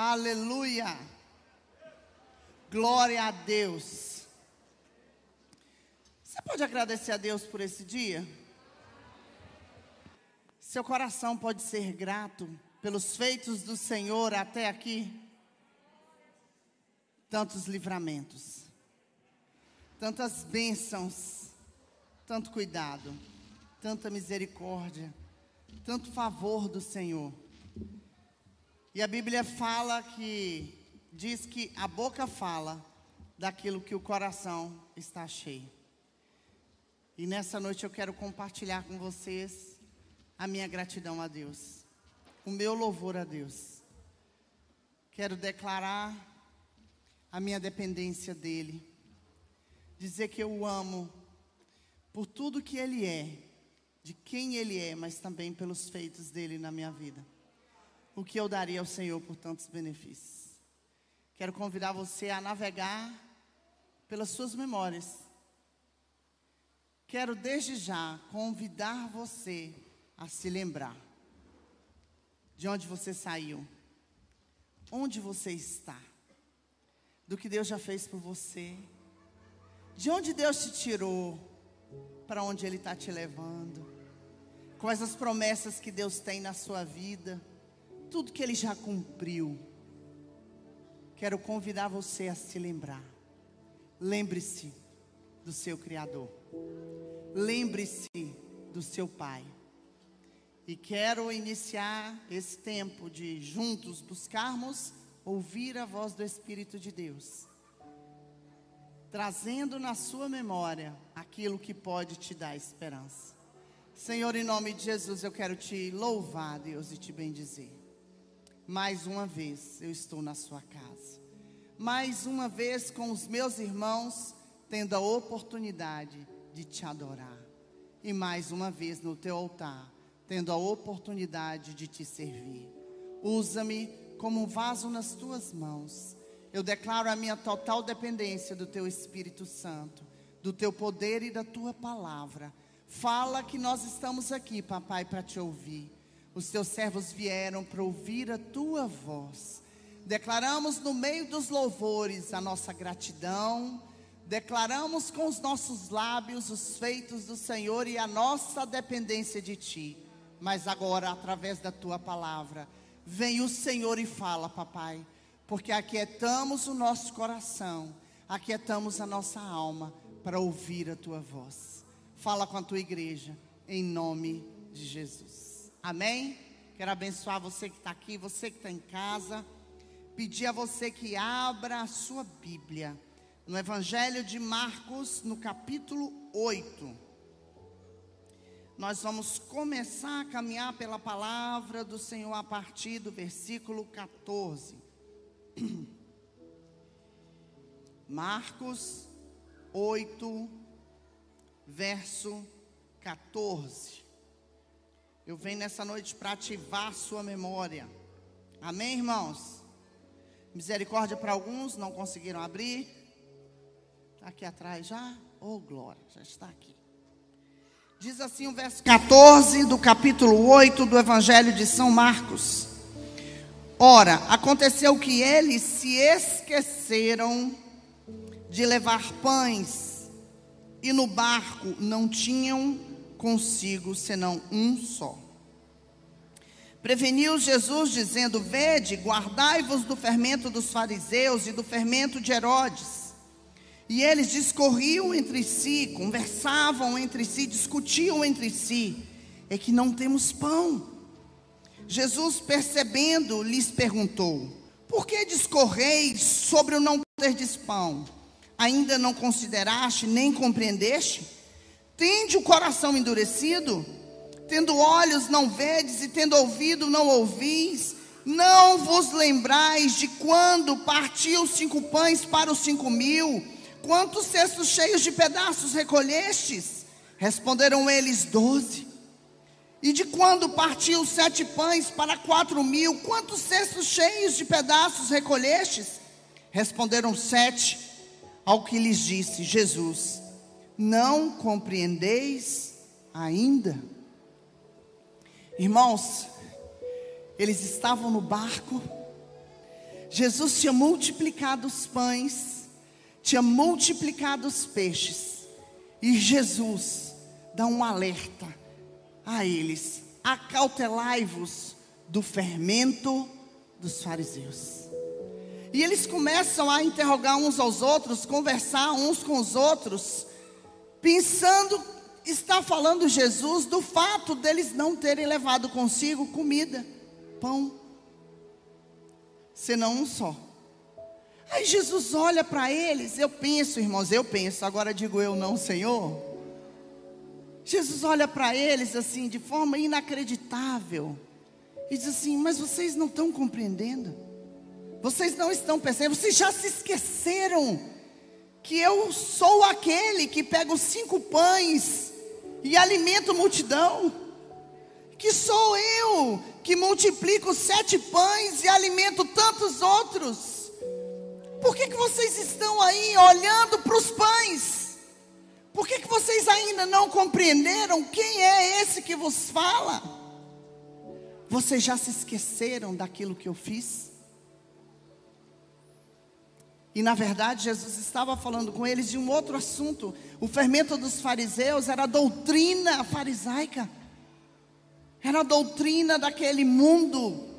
Aleluia. Glória a Deus. Você pode agradecer a Deus por esse dia? Seu coração pode ser grato pelos feitos do Senhor até aqui? Tantos livramentos, tantas bênçãos, tanto cuidado, tanta misericórdia, tanto favor do Senhor. E a Bíblia fala que, diz que a boca fala daquilo que o coração está cheio. E nessa noite eu quero compartilhar com vocês a minha gratidão a Deus, o meu louvor a Deus. Quero declarar a minha dependência dEle, dizer que eu o amo por tudo que Ele é, de quem Ele é, mas também pelos feitos dEle na minha vida o que eu daria ao Senhor por tantos benefícios. Quero convidar você a navegar pelas suas memórias. Quero desde já convidar você a se lembrar de onde você saiu, onde você está, do que Deus já fez por você, de onde Deus te tirou, para onde Ele está te levando, quais as promessas que Deus tem na sua vida tudo que ele já cumpriu. Quero convidar você a se lembrar. Lembre-se do seu Criador. Lembre-se do seu Pai. E quero iniciar esse tempo de juntos buscarmos ouvir a voz do Espírito de Deus, trazendo na sua memória aquilo que pode te dar esperança. Senhor, em nome de Jesus, eu quero te louvar, Deus, e te bendizer. Mais uma vez eu estou na sua casa. Mais uma vez com os meus irmãos, tendo a oportunidade de te adorar. E mais uma vez no teu altar, tendo a oportunidade de te servir. Usa-me como um vaso nas tuas mãos. Eu declaro a minha total dependência do teu Espírito Santo, do teu poder e da tua palavra. Fala que nós estamos aqui, papai, para te ouvir. Os teus servos vieram para ouvir a tua voz. Declaramos no meio dos louvores a nossa gratidão, declaramos com os nossos lábios os feitos do Senhor e a nossa dependência de Ti. Mas agora, através da Tua palavra, vem o Senhor e fala, papai, porque aquietamos o nosso coração, aquietamos a nossa alma para ouvir a Tua voz. Fala com a Tua igreja, em nome de Jesus. Amém? Quero abençoar você que está aqui, você que está em casa. Pedir a você que abra a sua Bíblia no Evangelho de Marcos, no capítulo 8. Nós vamos começar a caminhar pela palavra do Senhor a partir do versículo 14. Marcos 8, verso 14. Eu venho nessa noite para ativar a sua memória. Amém, irmãos? Misericórdia para alguns, não conseguiram abrir. Está aqui atrás já? Oh, glória, já está aqui. Diz assim o verso 14 do capítulo 8 do Evangelho de São Marcos. Ora, aconteceu que eles se esqueceram de levar pães, e no barco não tinham consigo senão um só. Preveniu Jesus, dizendo: Vede, guardai-vos do fermento dos fariseus e do fermento de Herodes. E eles discorriam entre si, conversavam entre si, discutiam entre si: É que não temos pão. Jesus, percebendo, lhes perguntou: Por que discorreis sobre o não ter pão? Ainda não consideraste nem compreendeste? Tende o coração endurecido? Tendo olhos não vedes e tendo ouvido não ouvis? Não vos lembrais de quando partiu cinco pães para os cinco mil? Quantos cestos cheios de pedaços recolhestes? Responderam eles, doze. E de quando partiu sete pães para quatro mil? Quantos cestos cheios de pedaços recolhestes? Responderam sete. Ao que lhes disse Jesus: não compreendeis ainda? Irmãos, eles estavam no barco, Jesus tinha multiplicado os pães, tinha multiplicado os peixes, e Jesus dá um alerta a eles: acautelai-vos do fermento dos fariseus. E eles começam a interrogar uns aos outros, conversar uns com os outros, pensando, está falando Jesus do fato deles não terem levado consigo comida, pão, senão um só. Aí Jesus olha para eles, eu penso, irmãos, eu penso, agora digo eu não, Senhor. Jesus olha para eles assim, de forma inacreditável, e diz assim: Mas vocês não estão compreendendo, vocês não estão percebendo, vocês já se esqueceram que eu sou aquele que pega os cinco pães e alimenta a multidão, que sou eu que multiplico sete pães e alimento tantos outros. Por que, que vocês estão aí olhando para os pães? Por que, que vocês ainda não compreenderam quem é esse que vos fala? Vocês já se esqueceram daquilo que eu fiz? E na verdade, Jesus estava falando com eles de um outro assunto. O fermento dos fariseus era a doutrina farisaica, era a doutrina daquele mundo,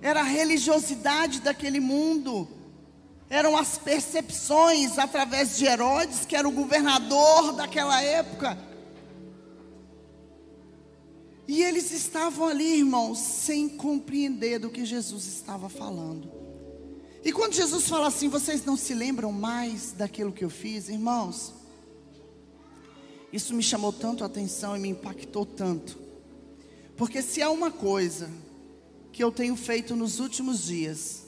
era a religiosidade daquele mundo eram as percepções através de Herodes, que era o governador daquela época. E eles estavam ali, irmãos, sem compreender do que Jesus estava falando. E quando Jesus fala assim, vocês não se lembram mais daquilo que eu fiz, irmãos? Isso me chamou tanto a atenção e me impactou tanto. Porque se há uma coisa que eu tenho feito nos últimos dias,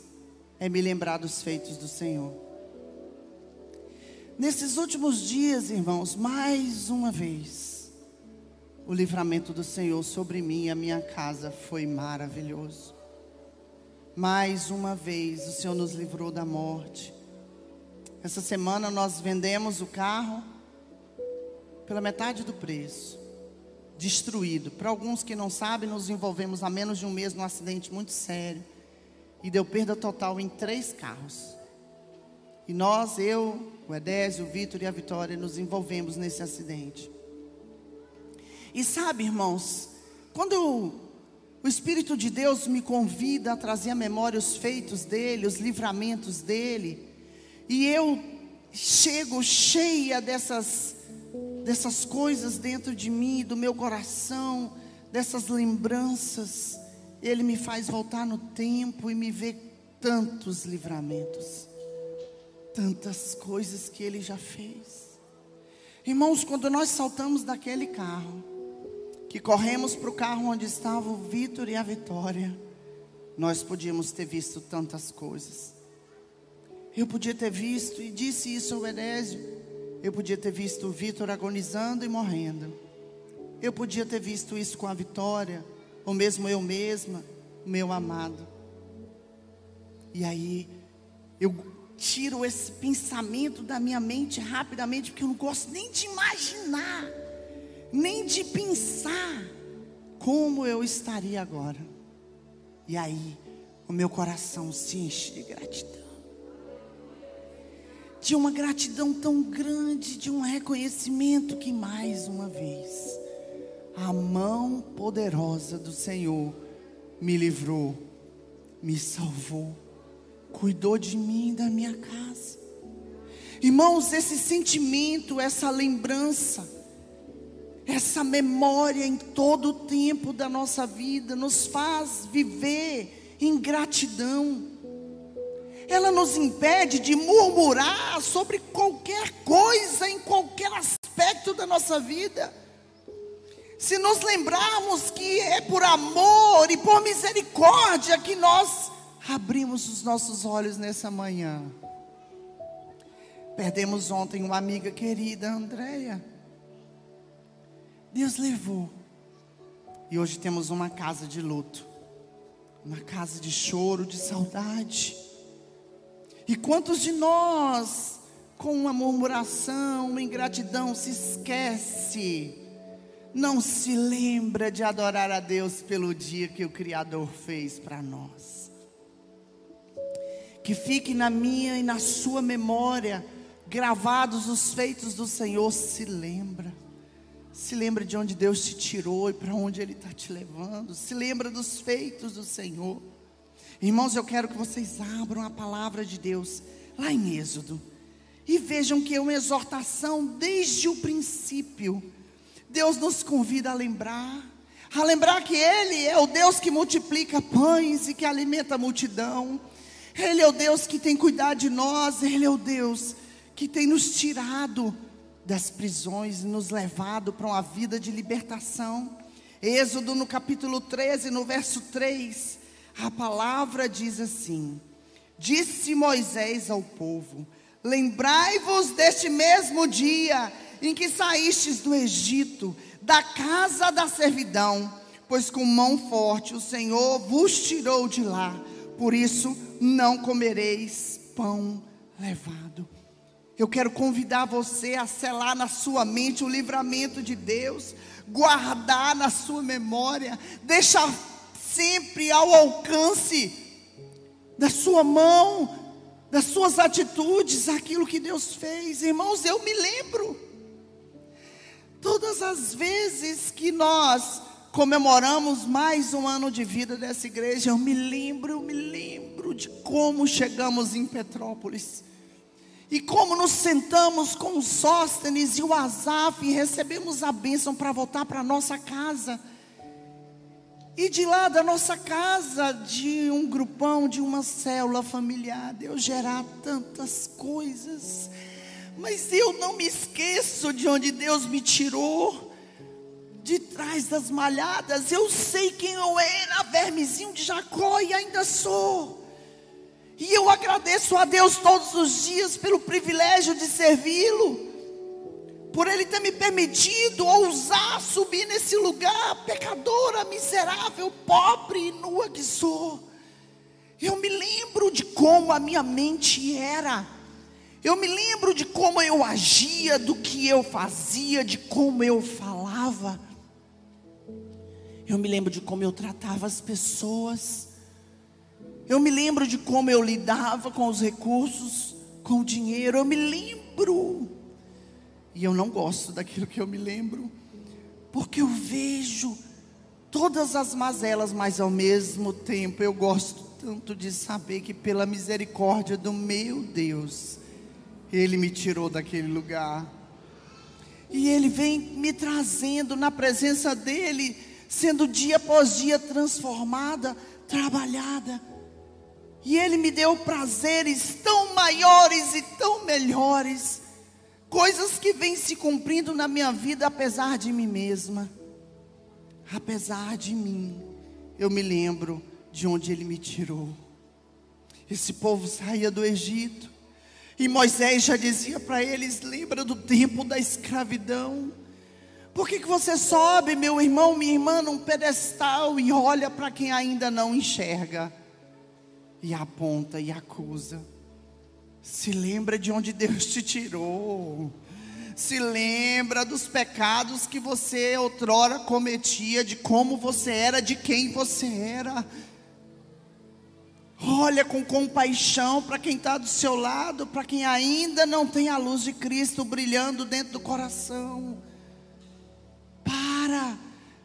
é me lembrar dos feitos do Senhor. Nesses últimos dias, irmãos, mais uma vez, o livramento do Senhor sobre mim e a minha casa foi maravilhoso. Mais uma vez, o Senhor nos livrou da morte. Essa semana nós vendemos o carro pela metade do preço, destruído. Para alguns que não sabem, nos envolvemos há menos de um mês num acidente muito sério e deu perda total em três carros. E nós, eu, o Edésio, o Vitor e a Vitória, nos envolvemos nesse acidente. E sabe, irmãos, quando o Espírito de Deus me convida a trazer à memória os feitos dele, os livramentos dele, e eu chego cheia dessas, dessas coisas dentro de mim, do meu coração, dessas lembranças, ele me faz voltar no tempo e me ver tantos livramentos, tantas coisas que Ele já fez. Irmãos, quando nós saltamos daquele carro, que corremos para o carro onde estavam o Vitor e a Vitória, nós podíamos ter visto tantas coisas. Eu podia ter visto, e disse isso ao Edésio, eu podia ter visto o Vitor agonizando e morrendo. Eu podia ter visto isso com a Vitória, ou mesmo eu mesma, meu amado. E aí, eu tiro esse pensamento da minha mente rapidamente, porque eu não gosto nem de imaginar, nem de pensar como eu estaria agora. E aí, o meu coração se enche de gratidão. De uma gratidão tão grande, de um reconhecimento que mais uma vez a mão poderosa do Senhor me livrou, me salvou, cuidou de mim e da minha casa. Irmãos, esse sentimento, essa lembrança, essa memória em todo o tempo da nossa vida nos faz viver em gratidão. Ela nos impede de murmurar sobre qualquer coisa, em qualquer aspecto da nossa vida se nos lembrarmos que é por amor e por misericórdia que nós abrimos os nossos olhos nessa manhã. Perdemos ontem uma amiga querida, Andréia. Deus levou. E hoje temos uma casa de luto. Uma casa de choro, de saudade. E quantos de nós, com uma murmuração, uma ingratidão, se esquece não se lembra de adorar a Deus pelo dia que o Criador fez para nós. Que fique na minha e na sua memória gravados os feitos do Senhor. Se lembra. Se lembra de onde Deus te tirou e para onde Ele está te levando. Se lembra dos feitos do Senhor. Irmãos, eu quero que vocês abram a palavra de Deus lá em Êxodo e vejam que é uma exortação desde o princípio. Deus nos convida a lembrar, a lembrar que Ele é o Deus que multiplica pães e que alimenta a multidão. Ele é o Deus que tem cuidado de nós, Ele é o Deus que tem nos tirado das prisões e nos levado para uma vida de libertação. Êxodo no capítulo 13, no verso 3, a palavra diz assim: Disse Moisés ao povo: Lembrai-vos deste mesmo dia em que saístes do Egito, da casa da servidão, pois com mão forte o Senhor vos tirou de lá. Por isso não comereis pão levado. Eu quero convidar você a selar na sua mente o livramento de Deus, guardar na sua memória, deixar sempre ao alcance da sua mão, das suas atitudes, aquilo que Deus fez. Irmãos, eu me lembro. Todas as vezes que nós comemoramos mais um ano de vida dessa igreja, eu me lembro, eu me lembro de como chegamos em Petrópolis. E como nos sentamos com o Sóstenes e o Azaf e recebemos a bênção para voltar para nossa casa. E de lá da nossa casa, de um grupão, de uma célula familiar, Deus gerar tantas coisas. Mas eu não me esqueço de onde Deus me tirou. De trás das malhadas, eu sei quem eu era, vermezinho de Jacó e ainda sou. E eu agradeço a Deus todos os dias pelo privilégio de servi-lo por Ele ter me permitido ousar subir nesse lugar, pecadora, miserável, pobre e nua que sou. Eu me lembro de como a minha mente era. Eu me lembro de como eu agia, do que eu fazia, de como eu falava. Eu me lembro de como eu tratava as pessoas. Eu me lembro de como eu lidava com os recursos, com o dinheiro. Eu me lembro e eu não gosto daquilo que eu me lembro, porque eu vejo todas as mazelas, mas ao mesmo tempo eu gosto tanto de saber que pela misericórdia do meu Deus, Ele me tirou daquele lugar. E Ele vem me trazendo na presença dEle, sendo dia após dia transformada, trabalhada. E Ele me deu prazeres tão maiores e tão melhores coisas que vêm se cumprindo na minha vida apesar de mim mesma. Apesar de mim, eu me lembro de onde ele me tirou. Esse povo saía do Egito, e Moisés já dizia para eles: lembra do tempo da escravidão. Por que, que você sobe, meu irmão, minha irmã, num pedestal e olha para quem ainda não enxerga? E aponta e acusa. Se lembra de onde Deus te tirou. Se lembra dos pecados que você outrora cometia, de como você era, de quem você era. Olha com compaixão para quem está do seu lado, para quem ainda não tem a luz de Cristo brilhando dentro do coração. Para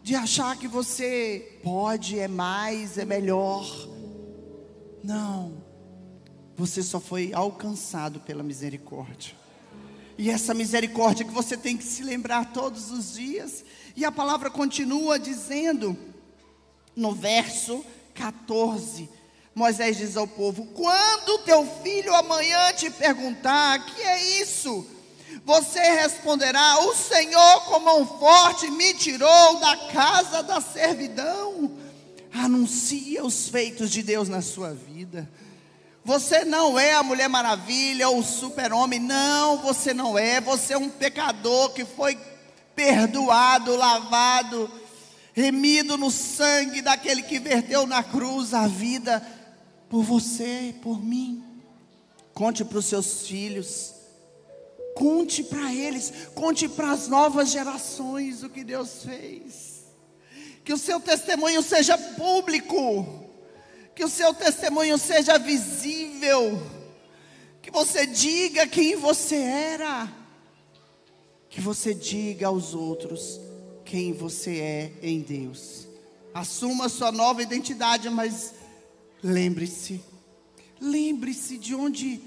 de achar que você pode, é mais, é melhor. Não. Você só foi alcançado pela misericórdia. E essa misericórdia que você tem que se lembrar todos os dias. E a palavra continua dizendo, no verso 14: Moisés diz ao povo: Quando teu filho amanhã te perguntar, que é isso? Você responderá: O Senhor com mão forte me tirou da casa da servidão. Anuncia os feitos de Deus na sua vida. Você não é a Mulher Maravilha ou o Super-Homem. Não, você não é. Você é um pecador que foi perdoado, lavado, remido no sangue daquele que verteu na cruz a vida por você, por mim. Conte para os seus filhos. Conte para eles, conte para as novas gerações o que Deus fez. Que o seu testemunho seja público Que o seu testemunho seja visível. Que você diga quem você era. Que você diga aos outros quem você é em Deus. Assuma sua nova identidade, mas lembre-se. Lembre-se de onde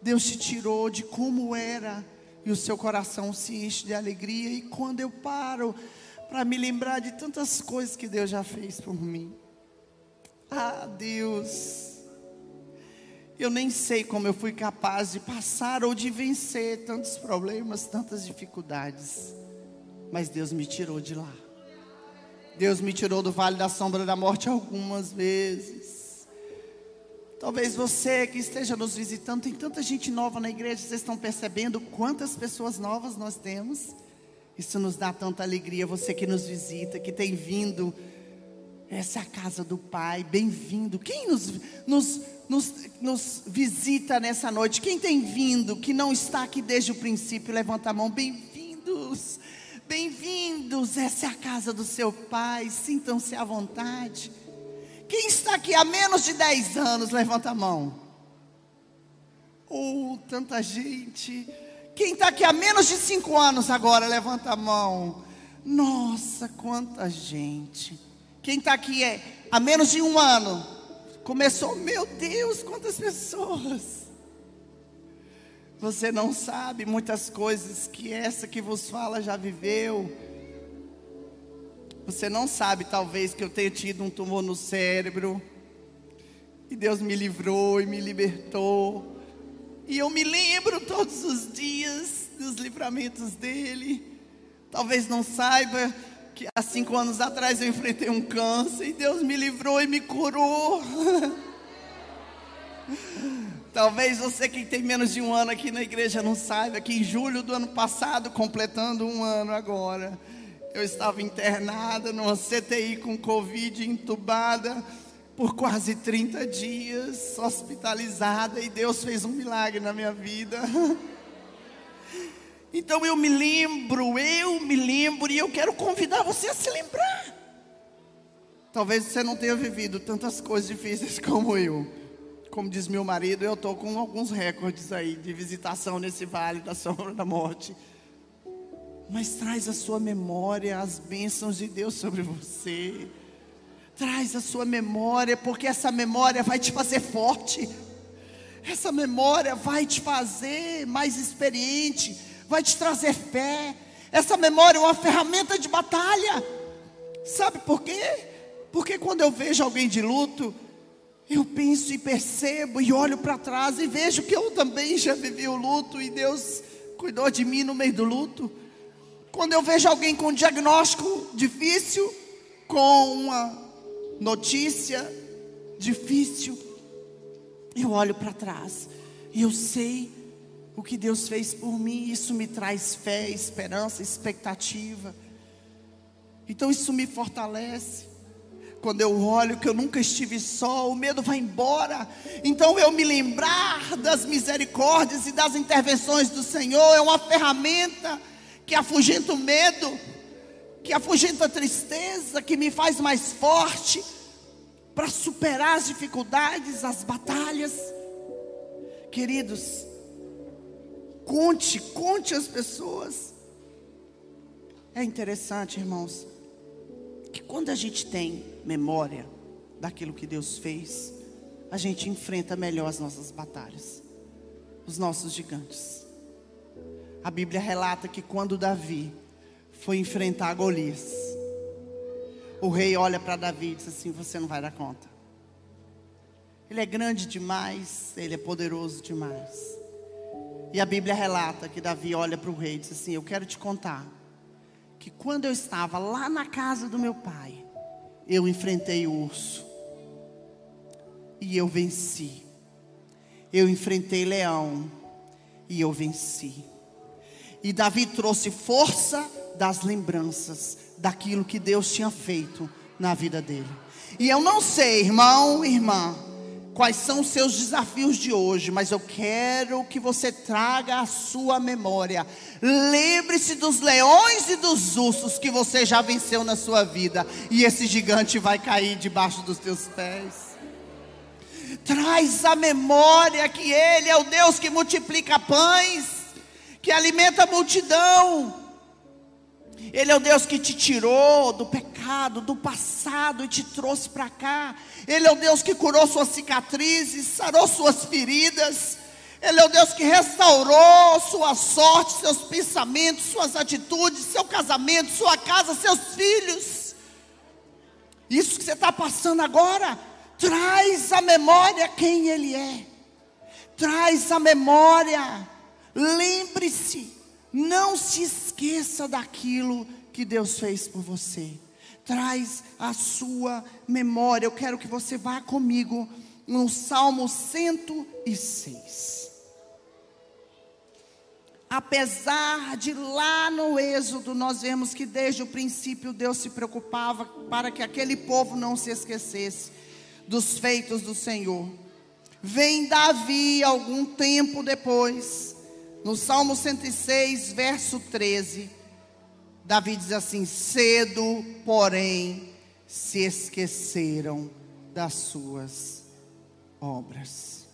Deus te tirou, de como era, e o seu coração se enche de alegria. E quando eu paro para me lembrar de tantas coisas que Deus já fez por mim, ah, Deus, eu nem sei como eu fui capaz de passar ou de vencer tantos problemas, tantas dificuldades, mas Deus me tirou de lá. Deus me tirou do vale da sombra da morte algumas vezes. Talvez você que esteja nos visitando, tem tanta gente nova na igreja, vocês estão percebendo quantas pessoas novas nós temos? Isso nos dá tanta alegria. Você que nos visita, que tem vindo, essa é a casa do Pai, bem-vindo. Quem nos, nos, nos, nos visita nessa noite? Quem tem vindo, que não está aqui desde o princípio, levanta a mão, bem-vindos. Bem-vindos, essa é a casa do seu Pai, sintam-se à vontade. Quem está aqui há menos de 10 anos, levanta a mão. Oh, tanta gente. Quem está aqui há menos de 5 anos agora, levanta a mão. Nossa, quanta gente. Quem está aqui é há menos de um ano. Começou, meu Deus, quantas pessoas. Você não sabe muitas coisas que essa que vos fala já viveu você não sabe, talvez, que eu tenha tido um tumor no cérebro. E Deus me livrou e me libertou. E eu me lembro todos os dias dos livramentos dele. Talvez não saiba que há cinco anos atrás eu enfrentei um câncer e Deus me livrou e me curou. Talvez você que tem menos de um ano aqui na igreja não saiba que em julho do ano passado, completando um ano agora, eu estava internada numa CTI com Covid, entubada por quase 30 dias, hospitalizada, e Deus fez um milagre na minha vida. Então eu me lembro, eu me lembro, e eu quero convidar você a se lembrar. Talvez você não tenha vivido tantas coisas difíceis como eu. Como diz meu marido, eu estou com alguns recordes aí de visitação nesse vale da sombra da morte mas traz a sua memória as bênçãos de Deus sobre você. Traz a sua memória, porque essa memória vai te fazer forte. Essa memória vai te fazer mais experiente, vai te trazer fé. Essa memória é uma ferramenta de batalha. Sabe por quê? Porque quando eu vejo alguém de luto, eu penso e percebo e olho para trás e vejo que eu também já vivi o luto e Deus cuidou de mim no meio do luto. Quando eu vejo alguém com um diagnóstico difícil, com uma notícia difícil, eu olho para trás e eu sei o que Deus fez por mim, isso me traz fé, esperança, expectativa. Então isso me fortalece. Quando eu olho que eu nunca estive só, o medo vai embora. Então eu me lembrar das misericórdias e das intervenções do Senhor é uma ferramenta que afugenta o medo, que afugenta a tristeza, que me faz mais forte para superar as dificuldades, as batalhas. Queridos, conte, conte as pessoas. É interessante, irmãos, que quando a gente tem memória daquilo que Deus fez, a gente enfrenta melhor as nossas batalhas, os nossos gigantes. A Bíblia relata que quando Davi foi enfrentar Golias, o rei olha para Davi e diz assim: Você não vai dar conta. Ele é grande demais, ele é poderoso demais. E a Bíblia relata que Davi olha para o rei e diz assim: Eu quero te contar que quando eu estava lá na casa do meu pai, eu enfrentei o urso e eu venci. Eu enfrentei leão e eu venci. E Davi trouxe força das lembranças daquilo que Deus tinha feito na vida dele. E eu não sei, irmão, irmã, quais são os seus desafios de hoje, mas eu quero que você traga a sua memória. Lembre-se dos leões e dos ursos que você já venceu na sua vida, e esse gigante vai cair debaixo dos teus pés. Traz a memória que Ele é o Deus que multiplica pães, que alimenta a multidão. Ele é o Deus que te tirou do pecado, do passado e te trouxe para cá. Ele é o Deus que curou suas cicatrizes, sarou suas feridas. Ele é o Deus que restaurou sua sorte, seus pensamentos, suas atitudes, seu casamento, sua casa, seus filhos. Isso que você está passando agora, traz à memória quem Ele é. Traz à memória. Lembre-se, não se esqueça daquilo que Deus fez por você. Traz a sua memória. Eu quero que você vá comigo no Salmo 106 apesar de lá no Êxodo nós vemos que desde o princípio Deus se preocupava para que aquele povo não se esquecesse dos feitos do Senhor. Vem Davi algum tempo depois, no Salmo 106, verso 13. Davi diz assim: Cedo, porém, se esqueceram das suas obras.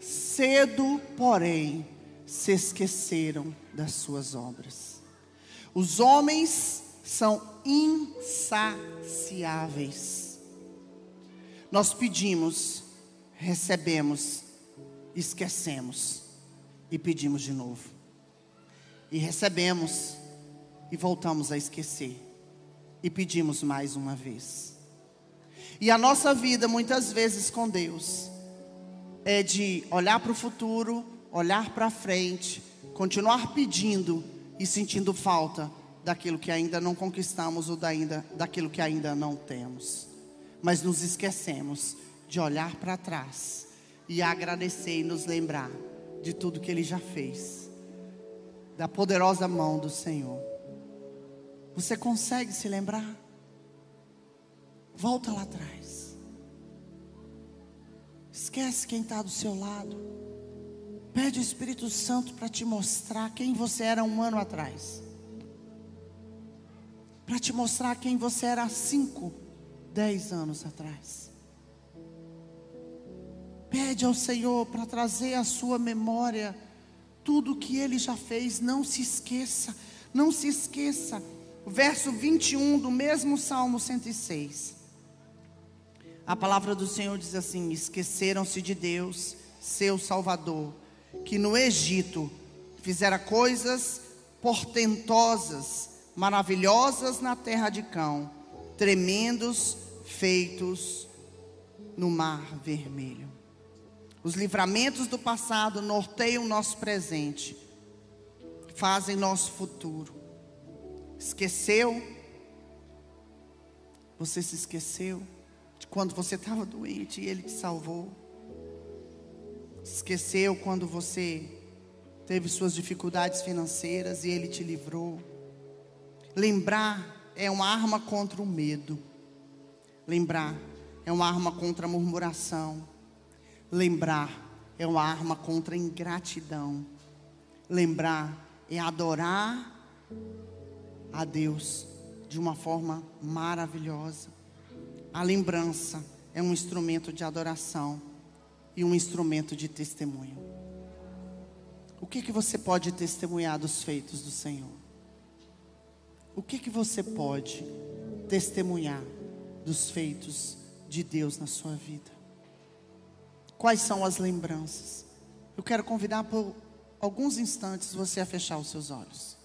Cedo, porém, se esqueceram das suas obras. Os homens são insaciáveis. Nós pedimos, recebemos, esquecemos e pedimos de novo. E recebemos e voltamos a esquecer e pedimos mais uma vez. E a nossa vida, muitas vezes com Deus, é de olhar para o futuro olhar para frente, continuar pedindo e sentindo falta daquilo que ainda não conquistamos ou da ainda, daquilo que ainda não temos. Mas nos esquecemos de olhar para trás e agradecer e nos lembrar de tudo que Ele já fez, da poderosa mão do Senhor. Você consegue se lembrar? Volta lá atrás. Esquece quem está do seu lado. Pede o Espírito Santo para te mostrar quem você era um ano atrás. Para te mostrar quem você era há cinco, dez anos atrás. Pede ao Senhor para trazer à sua memória tudo que Ele já fez. Não se esqueça, não se esqueça. O verso 21 do mesmo Salmo 106. A palavra do Senhor diz assim: Esqueceram-se de Deus, seu Salvador que no Egito fizera coisas portentosas, maravilhosas na terra de Cão, tremendos feitos no mar vermelho. Os livramentos do passado norteiam nosso presente, fazem nosso futuro. Esqueceu? Você se esqueceu de quando você estava doente e Ele te salvou? Esqueceu quando você teve suas dificuldades financeiras e Ele te livrou. Lembrar é uma arma contra o medo. Lembrar é uma arma contra a murmuração. Lembrar é uma arma contra a ingratidão. Lembrar é adorar a Deus de uma forma maravilhosa. A lembrança é um instrumento de adoração e um instrumento de testemunho. O que que você pode testemunhar dos feitos do Senhor? O que que você pode testemunhar dos feitos de Deus na sua vida? Quais são as lembranças? Eu quero convidar por alguns instantes você a fechar os seus olhos.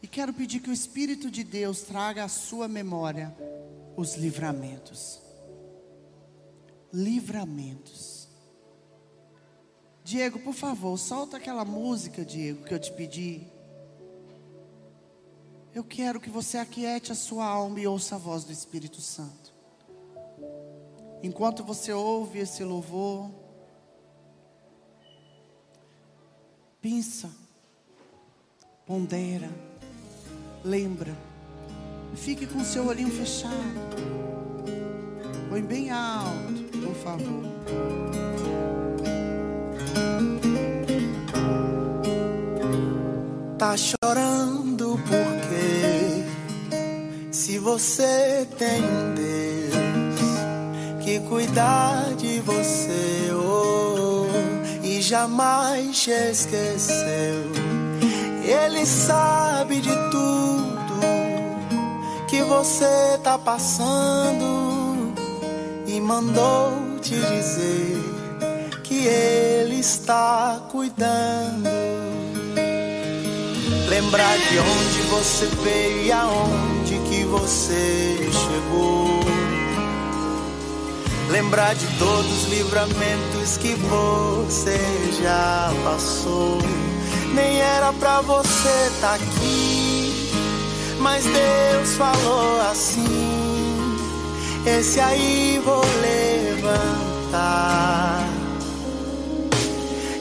E quero pedir que o Espírito de Deus traga à sua memória os livramentos livramentos. Diego, por favor, solta aquela música, Diego, que eu te pedi. Eu quero que você aquiete a sua alma e ouça a voz do Espírito Santo. Enquanto você ouve esse louvor, pensa, pondera, lembra, fique com seu olhinho fechado, põe bem alto por favor. Tá chorando porque se você tem Deus cuidar de você oh, e jamais te esqueceu. Ele sabe de tudo que você tá passando e mandou te dizer que ele está cuidando. Lembrar de onde você veio e aonde que você chegou. Lembrar de todos os livramentos que você já passou. Nem era pra você tá aqui, mas Deus falou assim: Esse aí vou levantar.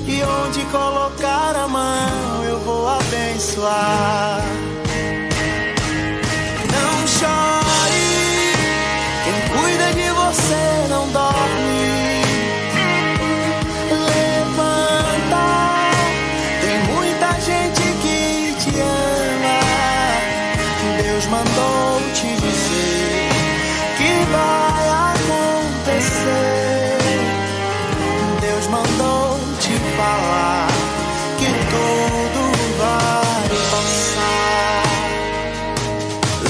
E onde colocar a mão eu vou abençoar. Não chore, você não dorme. Levanta, tem muita gente que te ama. Deus mandou te dizer que vai acontecer. Deus mandou te falar que tudo vai passar.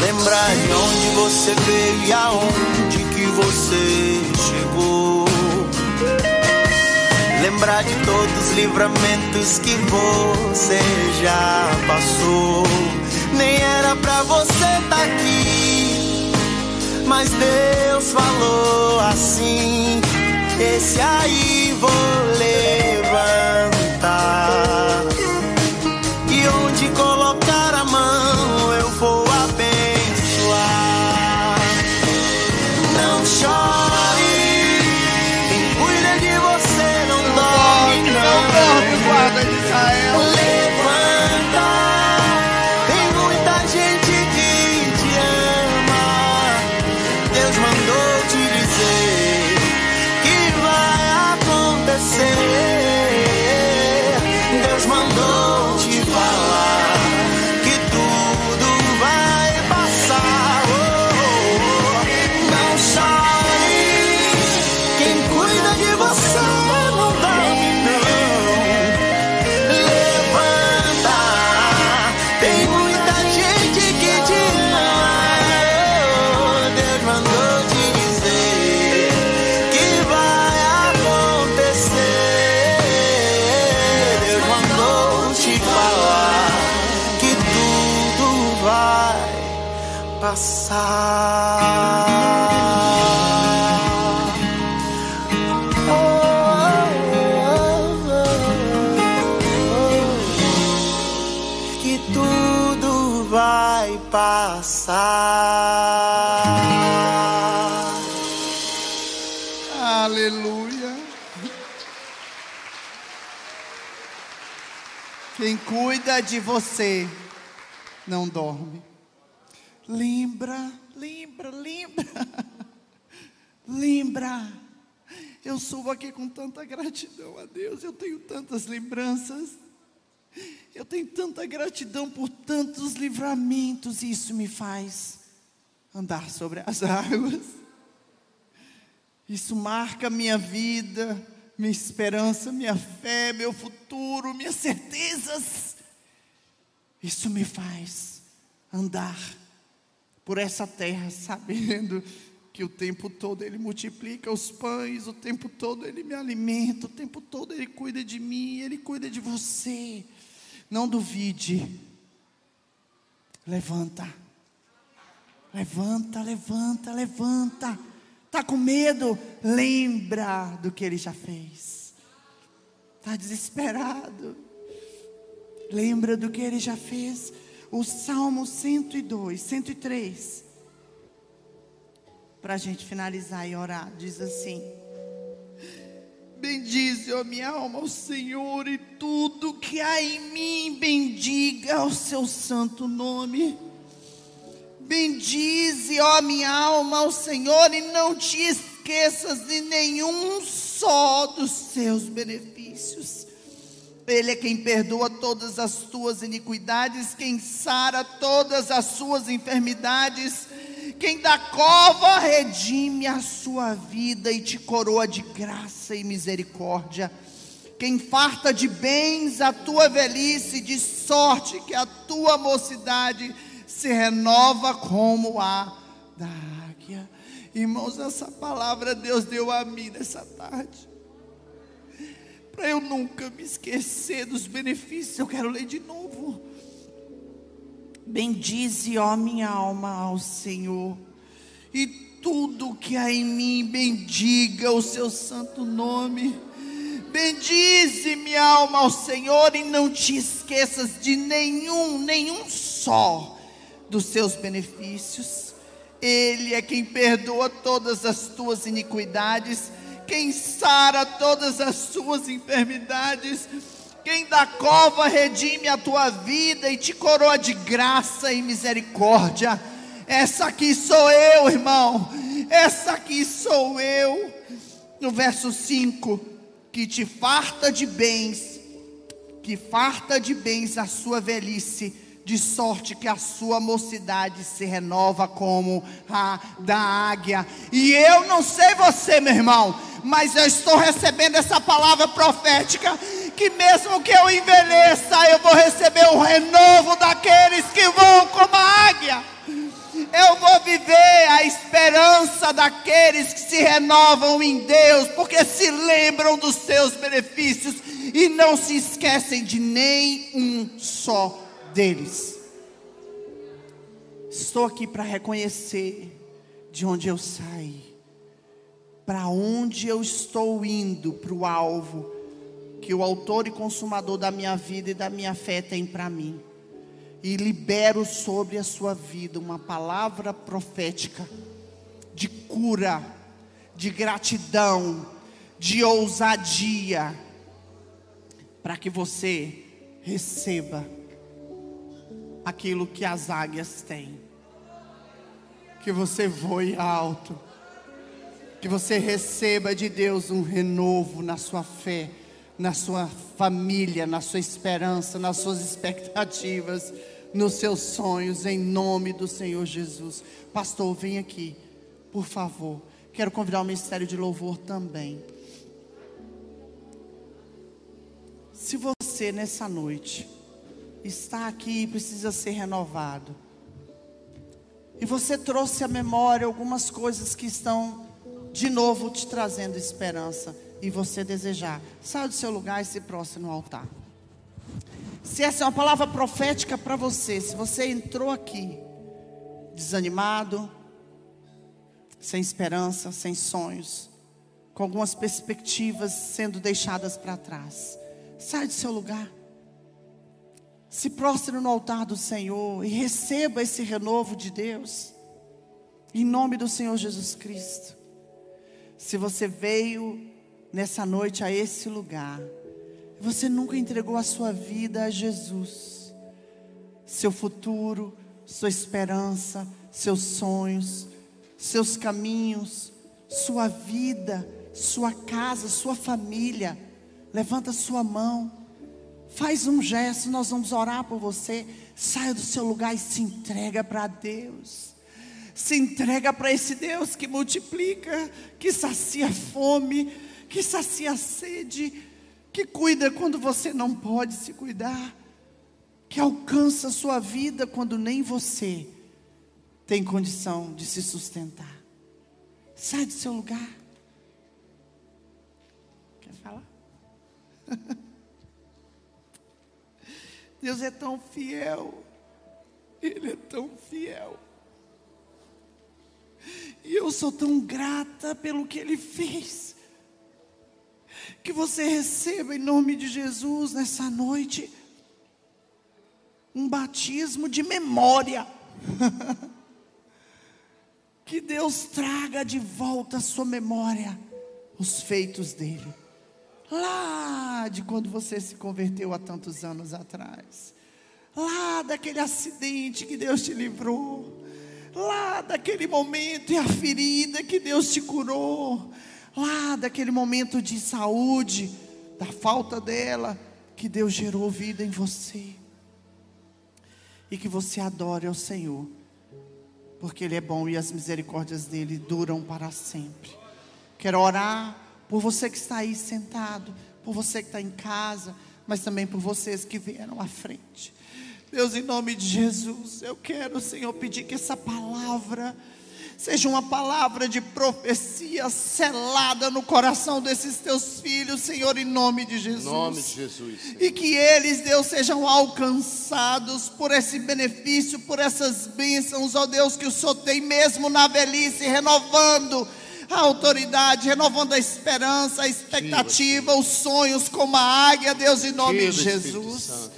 Lembrar de onde você veio e aonde você chegou. Lembrar de todos os livramentos que você já passou. Nem era pra você estar tá aqui, mas Deus falou assim: Esse aí vou levantar. Que tudo vai passar. Aleluia. Quem cuida de você não dorme. Lembra, lembra, lembra. Lembra. Eu subo aqui com tanta gratidão a Deus. Eu tenho tantas lembranças. Eu tenho tanta gratidão por tantos livramentos. E isso me faz andar sobre as águas. Isso marca minha vida, minha esperança, minha fé, meu futuro, minhas certezas. Isso me faz andar por essa terra, sabendo que o tempo todo Ele multiplica os pães, o tempo todo Ele me alimenta, o tempo todo Ele cuida de mim, Ele cuida de você. Não duvide. Levanta. Levanta, levanta, levanta. Tá com medo? Lembra do que ele já fez. Tá desesperado? Lembra do que ele já fez? O Salmo 102, 103. Para a gente finalizar e orar, diz assim: Bendize, ó minha alma, ao Senhor, e tudo que há em mim, bendiga o seu santo nome. Bendize, ó minha alma, ao Senhor, e não te esqueças de nenhum só dos seus benefícios. Ele é quem perdoa todas as tuas iniquidades, quem sara todas as suas enfermidades, Quem da cova redime a sua vida e te coroa de graça e misericórdia. Quem farta de bens a tua velhice, de sorte que a tua mocidade se renova como a da águia. Irmãos, essa palavra Deus deu a mim nessa tarde. Para eu nunca me esquecer dos benefícios, eu quero ler de novo. Bendize, ó minha alma, ao Senhor, e tudo que há em mim, bendiga o seu santo nome. Bendize minha alma ao Senhor e não te esqueças de nenhum, nenhum só dos seus benefícios. Ele é quem perdoa todas as tuas iniquidades, quem sara todas as tuas enfermidades quem da cova redime a tua vida e te coroa de graça e misericórdia. Essa aqui sou eu, irmão. Essa aqui sou eu. No verso 5: Que te farta de bens, que farta de bens a sua velhice, de sorte que a sua mocidade se renova como a da águia. E eu não sei você, meu irmão, mas eu estou recebendo essa palavra profética que mesmo que eu envelheça, eu vou receber o renovo daqueles que voam como a águia. Eu vou viver a esperança daqueles que se renovam em Deus, porque se lembram dos seus benefícios e não se esquecem de nem um só deles. Estou aqui para reconhecer de onde eu saí, para onde eu estou indo, para o alvo que o autor e consumador da minha vida e da minha fé tem para mim. E libero sobre a sua vida uma palavra profética de cura, de gratidão, de ousadia, para que você receba aquilo que as águias têm. Que você voe alto. Que você receba de Deus um renovo na sua fé na sua família, na sua esperança, nas suas expectativas, nos seus sonhos, em nome do Senhor Jesus. Pastor, vem aqui, por favor. Quero convidar o ministério de louvor também. Se você nessa noite está aqui e precisa ser renovado, e você trouxe à memória algumas coisas que estão de novo te trazendo esperança, e você desejar, saia do seu lugar e se prostre no altar. Se essa é uma palavra profética para você, se você entrou aqui desanimado, sem esperança, sem sonhos, com algumas perspectivas sendo deixadas para trás, saia do seu lugar. Se prostre no altar do Senhor e receba esse renovo de Deus. Em nome do Senhor Jesus Cristo. Se você veio nessa noite a esse lugar, você nunca entregou a sua vida a Jesus, seu futuro, sua esperança, seus sonhos, seus caminhos, sua vida, sua casa, sua família, levanta sua mão, faz um gesto, nós vamos orar por você. Saia do seu lugar e se entrega para Deus. Se entrega para esse Deus que multiplica, que sacia fome, que sacia sede, que cuida quando você não pode se cuidar, que alcança a sua vida quando nem você tem condição de se sustentar. Sai do seu lugar. Quer falar? Deus é tão fiel. Ele é tão fiel. E eu sou tão grata pelo que Ele fez que você receba em nome de Jesus nessa noite um batismo de memória. que Deus traga de volta à sua memória os feitos dele. Lá de quando você se converteu há tantos anos atrás. Lá daquele acidente que Deus te livrou. Lá daquele momento e a ferida que Deus te curou lá daquele momento de saúde, da falta dela, que Deus gerou vida em você. E que você adore ao Senhor. porque Ele é bom e as misericórdias dele duram para sempre. Quero orar por você que está aí sentado, por você que está em casa, mas também por vocês que vieram à frente. Deus, em nome de Jesus, eu quero, Senhor, pedir que essa palavra seja uma palavra de profecia selada no coração desses teus filhos, Senhor, em nome de Jesus. Em nome de Jesus. Senhor. E que eles, Deus, sejam alcançados por esse benefício, por essas bênçãos, ó Deus, que o Senhor tem mesmo na velhice, renovando a autoridade, renovando a esperança, a expectativa, os sonhos como a águia, Deus, em nome de Jesus. Santo,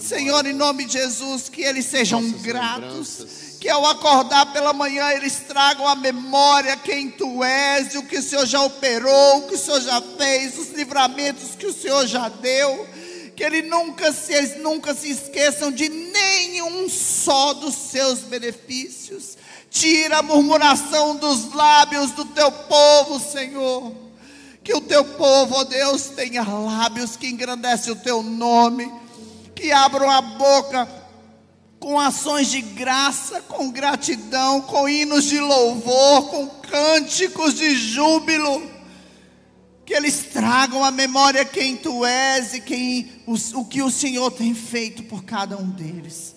Senhor, em nome de Jesus, que eles sejam Nossas gratos, que ao acordar pela manhã eles tragam a memória quem tu és, o que o Senhor já operou, o que o Senhor já fez, os livramentos que o Senhor já deu. Que ele nunca se, eles nunca se esqueçam de nenhum só dos seus benefícios Tira a murmuração dos lábios do teu povo, Senhor. Que o teu povo, ó Deus, tenha lábios que engrandecem o teu nome, que abram a boca com ações de graça, com gratidão, com hinos de louvor, com cânticos de júbilo. Que eles tragam à memória quem tu és e quem, o, o que o Senhor tem feito por cada um deles.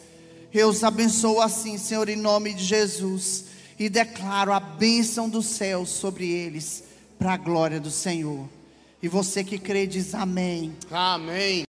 Eu os abençoo assim, Senhor, em nome de Jesus. E declaro a bênção do céu sobre eles, para a glória do Senhor. E você que crê, diz amém. Amém.